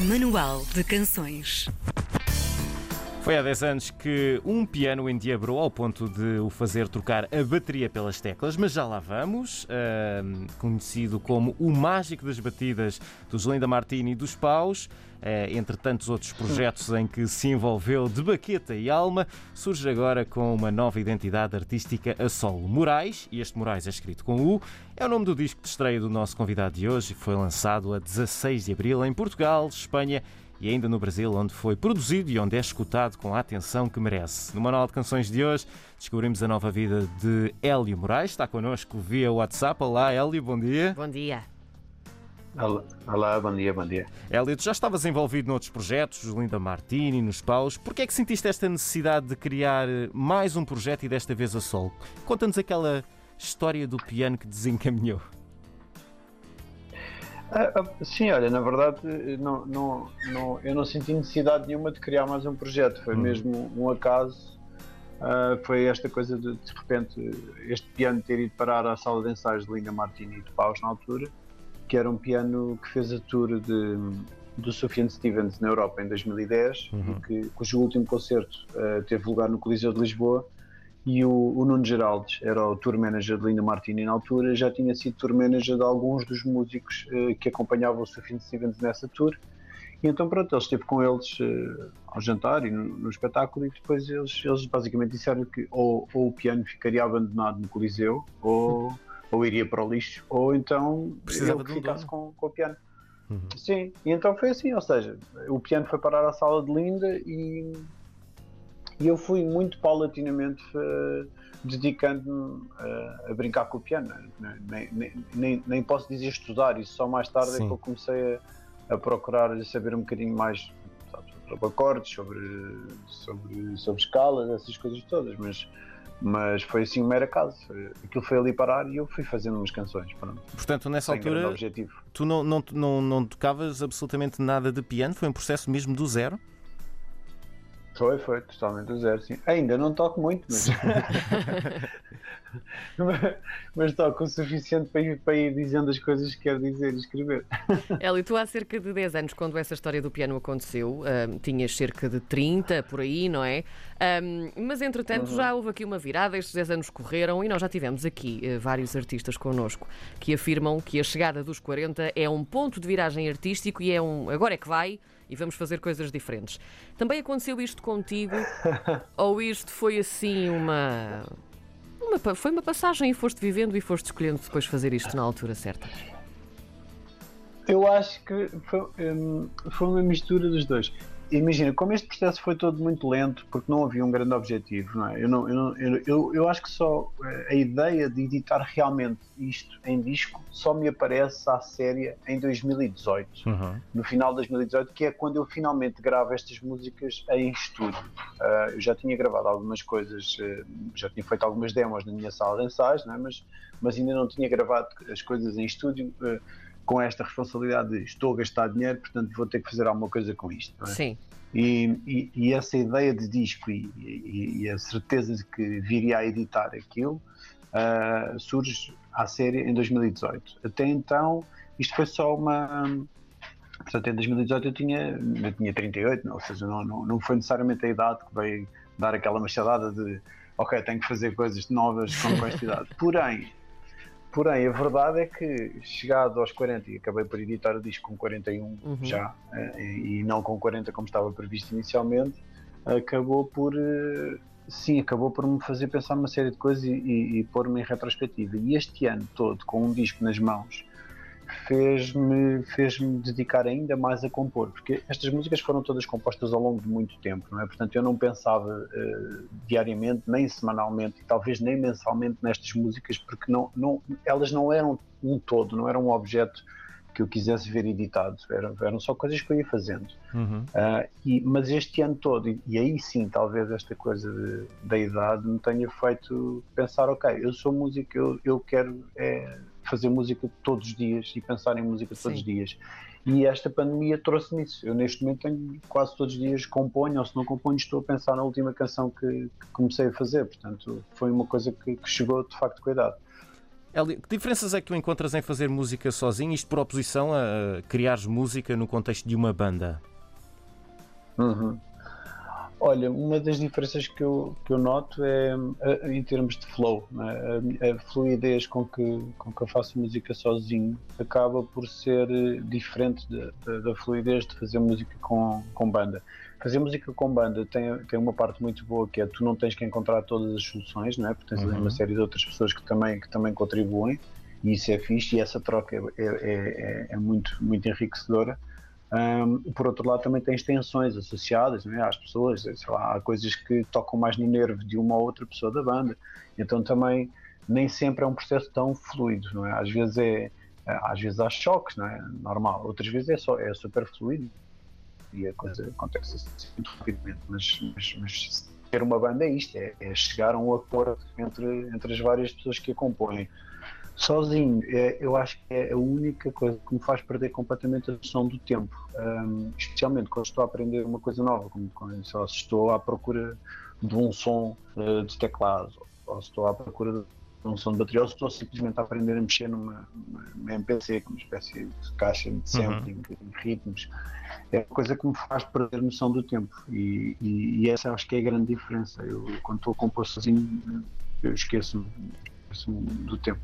Manual de Canções. Foi há 10 anos que um piano endiabrou ao ponto de o fazer trocar a bateria pelas teclas, mas já lá vamos. Uh, conhecido como o mágico das batidas dos Linda Martini e dos Paus, entre tantos outros projetos em que se envolveu de baqueta e alma, surge agora com uma nova identidade artística a solo. Moraes, e este Moraes é escrito com U, é o nome do disco de estreia do nosso convidado de hoje e foi lançado a 16 de abril em Portugal, Espanha e ainda no Brasil, onde foi produzido e onde é escutado com a atenção que merece. No Manual de Canções de hoje, descobrimos a nova vida de Hélio Moraes, está connosco via WhatsApp. Olá, Hélio, bom dia. Bom dia. Olá, bom dia, bom dia. Hélio, tu já estavas envolvido noutros projetos, Linda Martini, nos Paus. Porquê é que sentiste esta necessidade de criar mais um projeto e desta vez a solo? Conta-nos aquela história do piano que desencaminhou. Ah, ah, sim, olha, na verdade não, não, não, eu não senti necessidade nenhuma de criar mais um projeto, foi hum. mesmo um acaso. Uh, foi esta coisa de de repente este piano ter ido parar à sala de ensaios de Linda Martini e de Paus na altura, que era um piano que fez a tour de, do Sufjan Stevens na Europa em 2010, uhum. que, cujo último concerto uh, teve lugar no Coliseu de Lisboa e o, o Nuno Geraldes era o tour manager de Linda Martini na altura, já tinha sido tour manager de alguns dos músicos uh, que acompanhavam o Sufjan Stevens nessa tour. E então, pronto, ele esteve com eles uh, ao jantar e no, no, espetáculo, e depois eles, eles basicamente disseram que ou, ou o piano ficaria abandonado no Coliseu, ou, ou iria para o lixo, ou então Precisava ele ficasse com, com, o piano. Uhum. Sim, e então foi assim, ou seja, o piano foi parar à sala de Linda e e eu fui muito paulatinamente uh, dedicando-me uh, a brincar com o piano. Nem, nem, nem, nem, posso dizer estudar, isso só mais tarde Sim. é que eu comecei a, a procurar saber um bocadinho mais sabe, sobre acordes, sobre, sobre, sobre escalas, essas coisas todas, mas mas foi assim um mero acaso. Aquilo foi ali parar e eu fui fazendo umas canções. Pronto. Portanto, nessa altura, tu não, não, não, não tocavas absolutamente nada de piano? Foi um processo mesmo do zero? Foi, foi, totalmente do zero, sim. Ainda não toco muito, mas. mas toco o suficiente para ir, para ir dizendo as coisas que quero dizer e escrever. Eli, tu há cerca de 10 anos, quando essa história do piano aconteceu, um, tinhas cerca de 30 por aí, não é? Um, mas entretanto uhum. já houve aqui uma virada, estes 10 anos correram e nós já tivemos aqui uh, vários artistas connosco que afirmam que a chegada dos 40 é um ponto de viragem artístico e é um agora é que vai e vamos fazer coisas diferentes. Também aconteceu isto contigo? ou isto foi assim uma, uma. Foi uma passagem e foste vivendo e foste escolhendo depois fazer isto na altura certa? Eu acho que foi, hum, foi uma mistura dos dois imagina, como este processo foi todo muito lento, porque não havia um grande objetivo, não é? Eu, não, eu, não, eu, eu, acho que só eh, a ideia de editar realmente isto em disco só me aparece à séria em 2018, uhum. no final de 2018, que é quando eu finalmente gravo estas músicas em estúdio. Uh, eu já tinha gravado algumas coisas, uh, já tinha feito algumas demos na minha sala de ensaios, não é? mas, mas ainda não tinha gravado as coisas em estúdio. Uh, com esta responsabilidade de estou a gastar dinheiro, portanto vou ter que fazer alguma coisa com isto. É? Sim. E, e, e, essa ideia de disco e, e, a certeza de que viria a editar aquilo uh, surge à série em 2018. Até então, isto foi só uma. Portanto, em 2018 eu tinha, eu tinha 38, não, ou seja, não, não, não foi necessariamente a idade que veio dar aquela machadada de ok, tenho que fazer coisas novas com, com esta idade. Porém, Porém, a verdade é que, chegado aos 40, e acabei por editar o disco com 41 uhum. já, eh, e não com 40 como estava previsto inicialmente, acabou por. Eh, sim, acabou por me fazer pensar uma série de coisas e, e, e pôr-me em retrospectiva. E este ano todo, com um disco nas mãos, fez-me fez -me dedicar ainda mais a compor, porque estas músicas foram todas compostas ao longo de muito tempo, não é? Portanto, eu não pensava uh, diariamente, nem semanalmente, e talvez nem mensalmente nestas músicas, porque não, não, elas não eram um todo, não eram um objeto que eu quisesse ver editado, eram, eram só coisas que eu ia fazendo. Uhum. Uh, e, mas este ano todo, e, e, aí sim, talvez esta coisa de, da idade me tenha feito pensar: ok, eu sou músico, eu, eu quero. É, fazer música todos os dias e pensar em música Sim. todos os dias. E esta pandemia trouxe-me isso. Eu neste momento tenho quase todos os dias componho, ou se não componho, estou a pensar na última canção que, que comecei a fazer. Portanto, foi uma coisa que, que chegou de facto com a idade. Eli, que diferenças é que tu encontras em fazer música sozinho, isto por oposição a criares música no contexto de uma banda? Uhum. Olha, uma das diferenças que eu, que eu noto é em termos de flow, né? a, fluidez com que, com que eu faço música sozinho acaba por ser diferente da fluidez de fazer música com, com banda. Fazer música com banda tem, tem uma parte muito boa que é tu não tens que encontrar todas as soluções, não é? porque tens uhum. uma série de outras pessoas que também, que também contribuem e isso é fixe e essa troca é, é, é, é muito, muito enriquecedora. Um, por outro lado, também tens tensões associadas é? às pessoas, sei lá, há coisas que tocam mais no nervo de uma ou outra pessoa da banda, então também nem sempre é um processo tão fluido, não é? Às vezes é, às vezes há choques, não é? Normal, outras vezes é só é super fluido e a coisa acontece assim muito rapidamente, mas, mas, mas ter uma banda é isto, é, é chegar a um acordo entre, entre as várias pessoas que a compõem sozinho, é, eu acho que é a única coisa que me faz perder completamente a noção do tempo, um, especialmente quando estou a aprender uma coisa nova, como quando se estou à procura de um som uh, de teclado, ou se estou à procura de um som de bateria, ou se estou simplesmente a aprender a mexer numa, numa MPC, uma espécie de caixa de uhum. sampling, uhum. de ritmos. É uma coisa que me faz perder a noção do tempo, e, e, e essa acho que é a grande diferença. Eu, quando estou a compor sozinho, eu esqueço-me do tempo.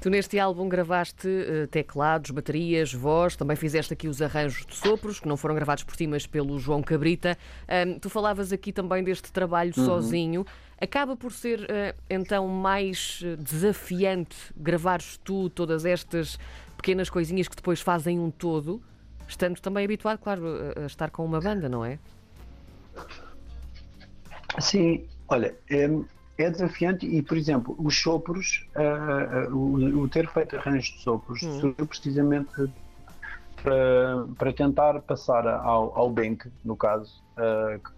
Tu neste álbum gravaste uh, teclados, baterias, voz, também fizeste aqui os arranjos de sopros, que não foram gravados por ti, mas pelo João Cabrita. Um, tu falavas aqui também deste trabalho uhum. sozinho. Acaba por ser uh, então mais eh, desafiante gravares tu todas estas pequenas coisinhas que depois fazem um todo, estando também habituado, claro, a estar com uma banda, não é? Sim, olha, é, é desafiante e, por exemplo, os sopros, uh, uh, o, o, ter feito arranjos de sopros, hum. surgiu precisamente para, para tentar passar ao, ao Bank, no caso, uh, que é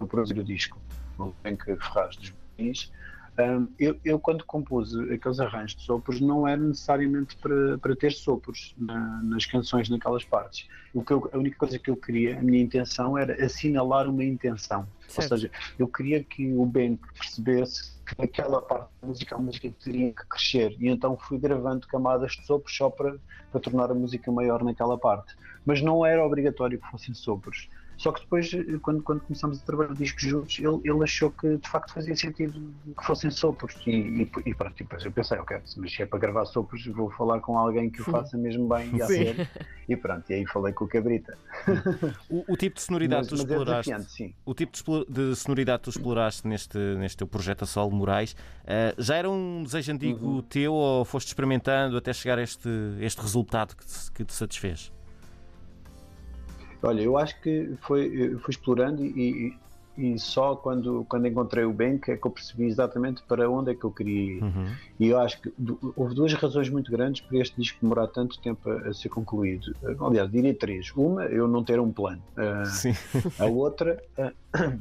o disco, o Bank Ferraz dos Bonis, um, eu, eu, quando compus aqueles arranjos de sopros, não era necessariamente para, para ter sopros na, nas canções, naquelas partes. O que eu, a única coisa que eu queria, a minha intenção, era assinalar uma intenção. Certo. Ou seja, eu queria que o Ben percebesse que naquela parte da música a música teria que crescer. E então fui gravando camadas de sopros só para, para tornar a música maior naquela parte. Mas não era obrigatório que fossem sopros. Só que depois, quando, quando começamos a trabalhar discos juntos, ele, ele achou que de facto fazia sentido que fossem sopros. E, e, e pronto, e depois eu pensei, ok, mas se é para gravar sopros, vou falar com alguém que o faça mesmo bem e a sério. E pronto, e aí falei com o Cabrita. O, o tipo de sonoridade mas, tu é exploraste. É o tipo de, sonoridade que tu exploraste neste, neste teu projeto a Solo Moraes, uh, já era um desejo antigo uhum. teu ou foste experimentando até chegar a este, este resultado que te, que te satisfez? Olha, eu acho que foi, fui explorando e, e, e, só quando, quando encontrei o Bank é que eu percebi exatamente para onde é que eu queria ir. Uhum. E eu acho que houve duas razões muito grandes para este disco demorar tanto tempo a, a ser concluído. Aliás, diria três. Uma, eu não ter um plano. Uh, a outra. Uh,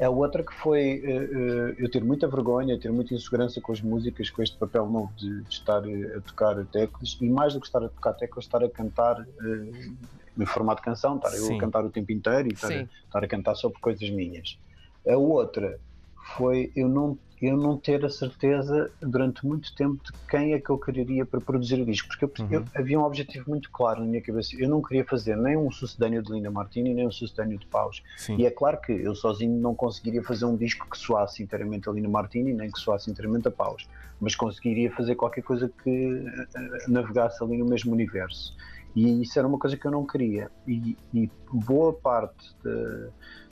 a outra que foi uh, eu ter muita vergonha, ter muita insegurança com as músicas, com este papel novo de, de estar a tocar teclas e mais do que estar a tocar teclas, estar a cantar uh, no formato de canção, estar Sim. eu a cantar o tempo inteiro e estar, estar a cantar sobre coisas minhas. A outra foi eu não, eu não ter a certeza durante muito tempo de quem é que eu quereria para produzir o disco, porque eu, uhum. eu, havia um objetivo muito claro na minha cabeça. Eu não queria fazer nem um sucedâneo de Linda Martini, nem um sucedâneo de Paus. Sim. E é claro que eu sozinho não conseguiria fazer um disco que soasse inteiramente a Linda Martini, nem que soasse inteiramente a Paus, mas conseguiria fazer qualquer coisa que eh, eh, navegasse ali no mesmo universo. E isso era uma coisa que eu não queria. E, e boa parte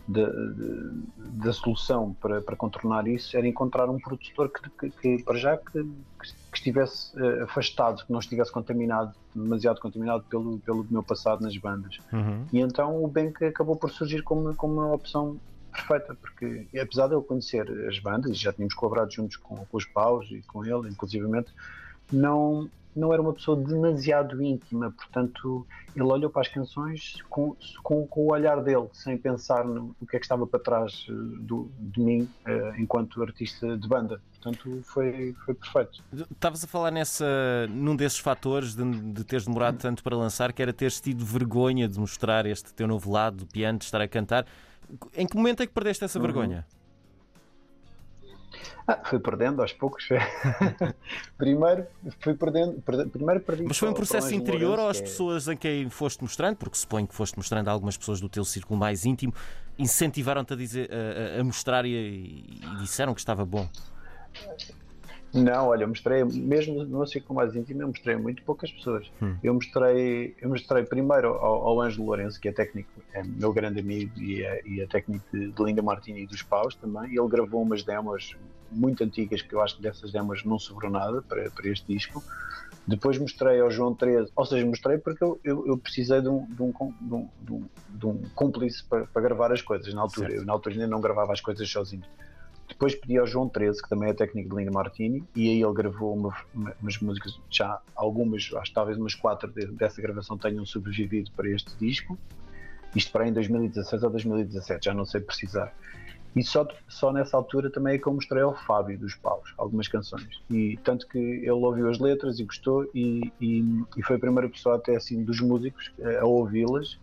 da solução para, para contornar isso era encontrar um produtor que, que, que para já que, que, estivesse uh, afastado, que não estivesse contaminado, demasiado contaminado pelo, pelo meu passado nas bandas. Uhum. E então o Bank acabou por surgir como, como uma opção perfeita, porque apesar de eu conhecer as bandas, já tínhamos colaborado juntos com, com os Paus e com ele, inclusivamente, não, não era uma pessoa demasiado íntima, portanto, ele olhou para as canções com, com, com o olhar dele, sem pensar no, no, que é que estava para trás eh, do, de mim uh, enquanto artista de banda. Portanto, foi, foi perfeito. Estavas a falar nessa, num desses fatores de, de teres demorado tanto para lançar, que era teres tido vergonha de mostrar este teu novo lado do piano, de estar a cantar. Em que momento é que perdeste essa uhum. vergonha? Ah, fui perdendo aos poucos. primeiro fui perdendo, perde, primeiro perdi. Mas foi um processo interior ou as é... pessoas em quem foste mostrando, porque suponho que foste mostrando a algumas pessoas do teu círculo mais íntimo, incentivaram-te a, dizer, a, a mostrar e, e disseram que estava bom? Não, olha, eu mostrei, mesmo no ciclo mais íntimo, eu mostrei muito poucas pessoas. Hum. Eu mostrei, eu mostrei primeiro ao, ao Ângelo Lourenço, que é técnico, é meu grande amigo e é, e é técnico de, de Linda Martini e dos Paus também. Ele gravou umas demos muito antigas, que eu acho que dessas demos não sobrou nada para, para este disco. Depois mostrei ao João 13, ou seja, mostrei porque eu, eu, eu precisei de um, de um, de um, de um cúmplice para, para, gravar as coisas na altura. Certo. Eu na altura ainda não gravava as coisas sozinho. Depois pedi ao João 13, que também é técnico de Linda Martini, e aí ele gravou uma, uma, umas músicas, já algumas, acho talvez umas quatro de, dessa gravação tenham sobrevivido para este disco. Isto para em 2016 ou 2017, já não sei precisar. E só, só nessa altura também é que eu mostrei ao Fábio dos Paus algumas canções. E tanto que ele ouviu as letras e gostou, e, e, e foi a primeira pessoa até assim dos músicos a ouvi-las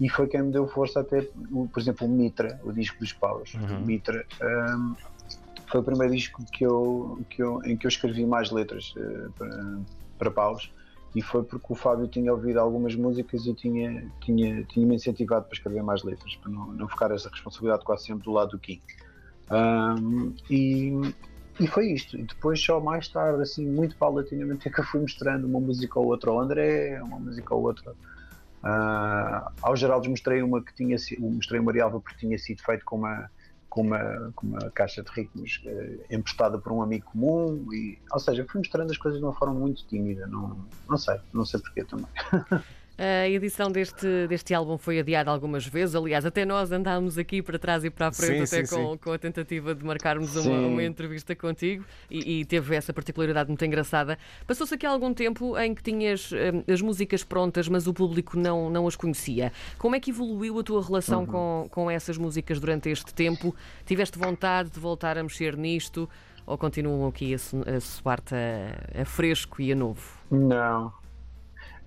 e foi quem me deu força até, por exemplo, o Mitra, o disco dos Paus. Uhum. Mitra um, foi o primeiro disco que eu, que eu, em que eu escrevi mais letras uh, para, para Paus e foi porque o Fábio tinha ouvido algumas músicas e tinha, tinha, tinha me incentivado para escrever mais letras, para não, não ficar essa responsabilidade quase sempre do lado do King. Um, e, e foi isto. E depois, só mais tarde, assim, muito paulatinamente, é que eu fui mostrando uma música ou outra ao André, uma música ou outra Uh, ao Geraldo mostrei uma que tinha mostrei uma Marialva porque tinha sido feito com uma, com uma, com uma caixa de ritmos uh, emprestada por um amigo comum, e, ou seja, fui mostrando as coisas de uma forma muito tímida, não, não sei, não sei porquê também. A edição deste, deste álbum foi adiada algumas vezes. Aliás, até nós andámos aqui para trás e para a frente, sim, até sim, com, sim. com a tentativa de marcarmos uma, uma, entrevista contigo e, e, teve essa particularidade muito engraçada. Passou-se aqui algum tempo em que tinhas um, as músicas prontas, mas o público não, não as conhecia. Como é que evoluiu a tua relação uhum. com, com essas músicas durante este tempo? Tiveste vontade de voltar a mexer nisto? Ou continuam aqui a, a soar-te a, a fresco e a novo? Não,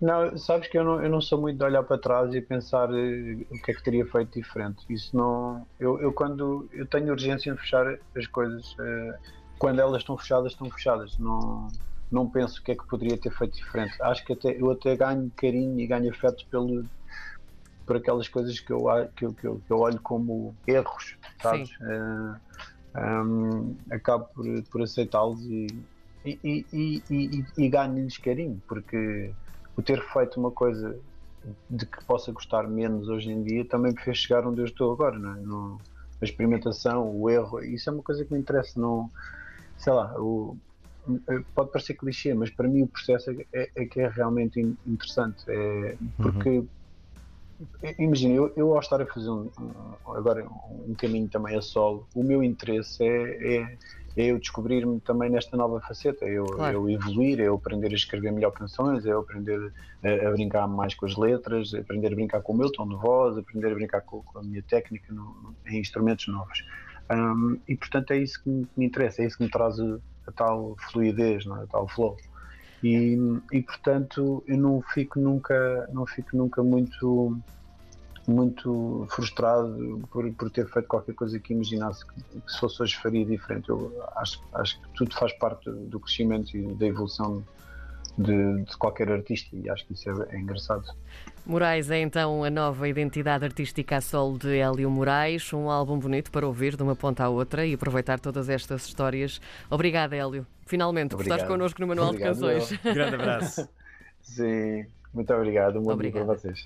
não, sabes que eu não, eu não sou muito de olhar para trás e pensar uh, o que é que teria feito diferente. Isso não. Eu, eu quando. Eu tenho urgência em fechar as coisas. Uh, quando elas estão fechadas, estão fechadas. Não, não penso o que é que poderia ter feito diferente. Acho que até, eu até ganho carinho e ganho afeto pelo, por aquelas coisas que eu, que eu, que eu, que eu olho como erros, sabes? Uh, eh, um, acabo por, por aceitá-los e, e, e, e, e ganho-lhes carinho, porque o ter feito uma coisa de que possa gostar menos hoje em dia também me fez chegar onde eu estou agora, não é? no, a experimentação, o erro, isso é uma coisa que me interessa, não, sei lá, o, pode parecer clichê, mas para mim o processo é, é, é que é realmente interessante, é, porque uhum. imagina, eu, eu ao estar a fazer um, agora um caminho também a solo, o meu interesse é é eu descobrir-me também nesta nova faceta, é eu, claro. eu evoluir, é eu aprender a escrever melhor canções, é eu aprender a, a, brincar mais com as letras, aprender a brincar com o meu tom de voz, aprender a brincar com, com a minha técnica no, em instrumentos novos. Um, e portanto é isso que me, que me, interessa, é isso que me traz a, a tal fluidez, é? a tal flow. E, e portanto eu não fico nunca, não fico nunca muito muito frustrado por, por ter feito qualquer coisa que imaginasse que, que se fosse hoje faria diferente. Eu acho, acho que tudo faz parte do crescimento e da evolução de, de, qualquer artista e acho que isso é, é, engraçado. Moraes é então a nova identidade artística a sol de Hélio Moraes, um álbum bonito para ouvir de uma ponta à outra e aproveitar todas estas histórias. Obrigada, Hélio. Finalmente, obrigado. por estar connosco no Manual obrigado, de Canções. Grande abraço. Sim, muito obrigado. Um bom obrigado. dia para vocês.